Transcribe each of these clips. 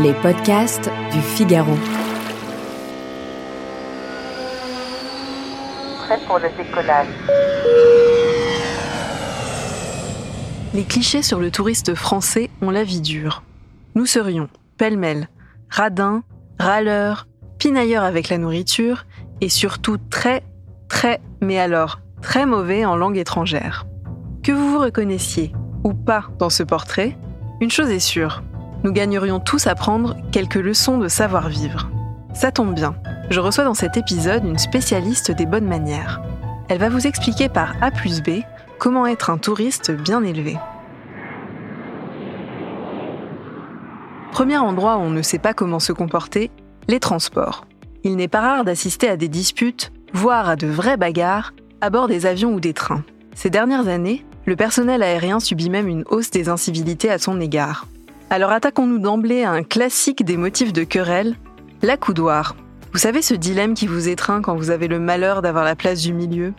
Les podcasts du Figaro. Prêt pour le décollage. Les clichés sur le touriste français ont la vie dure. Nous serions, pêle-mêle, radins, râleurs, pinailleurs avec la nourriture et surtout très, très, mais alors très mauvais en langue étrangère. Que vous vous reconnaissiez ou pas dans ce portrait, une chose est sûre, nous gagnerions tous à prendre quelques leçons de savoir-vivre. Ça tombe bien, je reçois dans cet épisode une spécialiste des bonnes manières. Elle va vous expliquer par A plus B comment être un touriste bien élevé. Premier endroit où on ne sait pas comment se comporter, les transports. Il n'est pas rare d'assister à des disputes, voire à de vraies bagarres, à bord des avions ou des trains. Ces dernières années, le personnel aérien subit même une hausse des incivilités à son égard. Alors attaquons-nous d'emblée à un classique des motifs de querelle, l'accoudoir. Vous savez ce dilemme qui vous étreint quand vous avez le malheur d'avoir la place du milieu?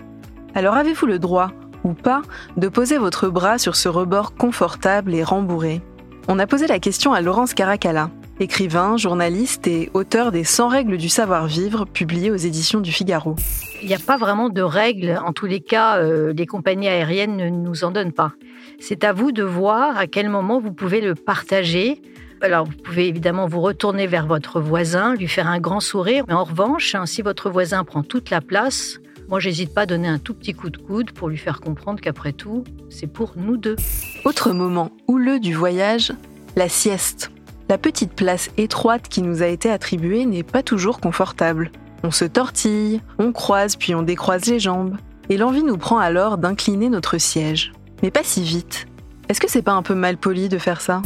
Alors avez-vous le droit, ou pas, de poser votre bras sur ce rebord confortable et rembourré? On a posé la question à Laurence Caracalla, écrivain, journaliste et auteur des 100 règles du savoir-vivre publiées aux éditions du Figaro. Il n'y a pas vraiment de règles. En tous les cas, euh, les compagnies aériennes ne nous en donnent pas. C'est à vous de voir à quel moment vous pouvez le partager. Alors, vous pouvez évidemment vous retourner vers votre voisin, lui faire un grand sourire. Mais en revanche, hein, si votre voisin prend toute la place, moi, j'hésite pas à donner un tout petit coup de coude pour lui faire comprendre qu'après tout, c'est pour nous deux. Autre moment houleux du voyage, la sieste. La petite place étroite qui nous a été attribuée n'est pas toujours confortable. On se tortille, on croise puis on décroise les jambes, et l'envie nous prend alors d'incliner notre siège. Mais pas si vite. Est-ce que c'est pas un peu mal poli de faire ça?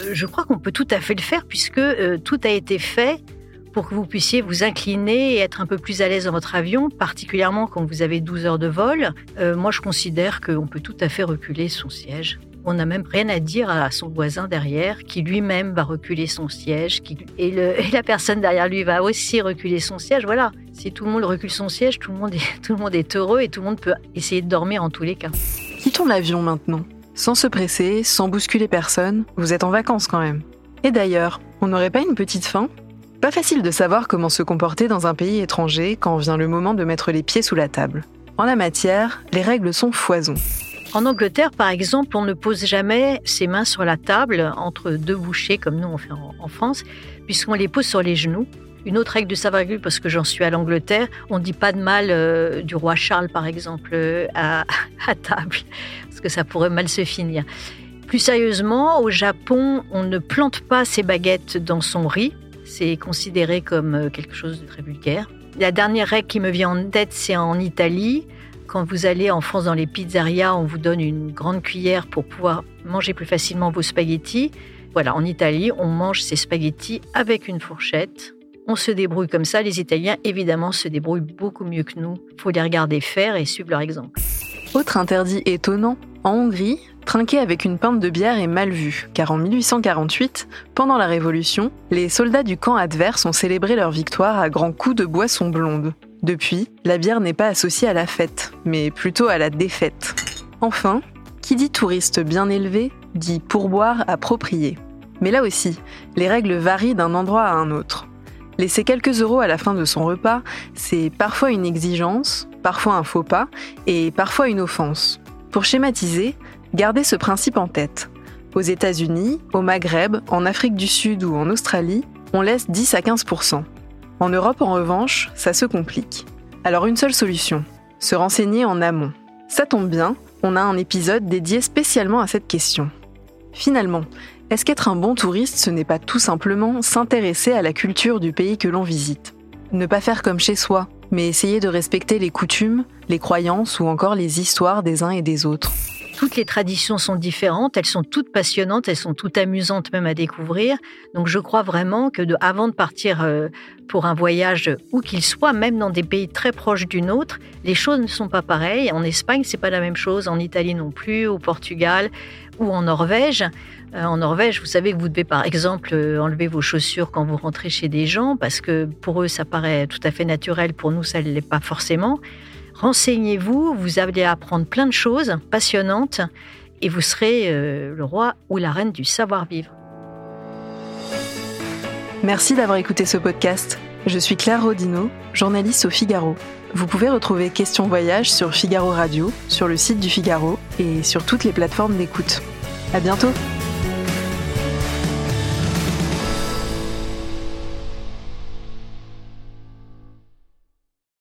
Euh, Je crois qu'on peut tout à fait le faire puisque euh, tout a été fait pour que vous puissiez vous incliner et être un peu plus à l'aise dans votre avion, particulièrement quand vous avez 12 heures de vol. Euh, moi, je considère qu'on peut tout à fait reculer son siège. On n'a même rien à dire à son voisin derrière, qui lui-même va reculer son siège, et la personne derrière lui va aussi reculer son siège. Voilà, si tout le monde recule son siège, tout le monde est, tout le monde est heureux et tout le monde peut essayer de dormir en tous les cas. Quittons l'avion maintenant. Sans se presser, sans bousculer personne, vous êtes en vacances quand même. Et d'ailleurs, on n'aurait pas une petite faim? Pas facile de savoir comment se comporter dans un pays étranger quand vient le moment de mettre les pieds sous la table. En la matière, les règles sont foison. En Angleterre, par exemple, on ne pose jamais ses mains sur la table entre deux bouchées comme nous on fait en, France, puisqu'on les pose sur les genoux. Une autre règle de savoir-vivre, parce que j'en suis à l'Angleterre, on ne dit pas de mal euh, du roi Charles, par exemple, euh, à, à table, parce que ça pourrait mal se finir. Plus sérieusement, au Japon, on ne plante pas ses baguettes dans son riz. C'est considéré comme euh, quelque chose de très vulgaire. La dernière règle qui me vient en tête, c'est en Italie. Quand vous allez en France dans les pizzerias, on vous donne une grande cuillère pour pouvoir manger plus facilement vos spaghettis. Voilà, en Italie, on mange ses spaghettis avec une fourchette. On se débrouille comme ça. Les Italiens, évidemment, se débrouillent beaucoup mieux que nous. Faut les regarder faire et suivre leur exemple. Autre interdit étonnant, en Hongrie, trinquer avec une pinte de bière est mal vu, car en 1848, pendant la Révolution, les soldats du camp adverse ont célébré leur victoire à grands coups de boisson blonde. Depuis, la bière n'est pas associée à la fête, mais plutôt à la défaite. Enfin, qui dit touriste bien élevé, dit pourboire approprié. Mais là aussi, les règles varient d'un endroit à un autre. Laisser quelques euros à la fin de son repas, c'est parfois une exigence, parfois un faux pas, et parfois une offense. Pour schématiser, gardez ce principe en tête. Aux États-Unis, au Maghreb, en Afrique du Sud ou en Australie, on laisse 10 à 15 En Europe, en revanche, ça se complique. Alors une seule solution, se renseigner en amont. Ça tombe bien, on a un épisode dédié spécialement à cette question. Finalement, est-ce qu'être un bon touriste, ce n'est pas tout simplement s'intéresser à la culture du pays que l'on visite? Ne pas faire comme chez soi, mais essayer de respecter les coutumes, les croyances ou encore les histoires des uns et des autres. Toutes les traditions sont différentes, elles sont toutes passionnantes, elles sont toutes amusantes même à découvrir. Donc je crois vraiment que de, avant de partir euh, pour un voyage où qu'il soit, même dans des pays très proches du nôtre, les choses ne sont pas pareilles. En Espagne, c'est pas la même chose, en Italie non plus, au Portugal ou en Norvège. Euh, en Norvège, vous savez que vous devez par exemple euh, enlever vos chaussures quand vous rentrez chez des gens parce que pour eux ça paraît tout à fait naturel, pour nous ça ne l'est pas forcément. Renseignez-vous, vous allez apprendre plein de choses passionnantes et vous serez euh, le roi ou la reine du savoir-vivre. Merci d'avoir écouté ce podcast. Je suis Claire Rodino, journaliste au Figaro. Vous pouvez retrouver Question Voyage sur Figaro Radio, sur le site du Figaro et sur toutes les plateformes d'écoute. À bientôt!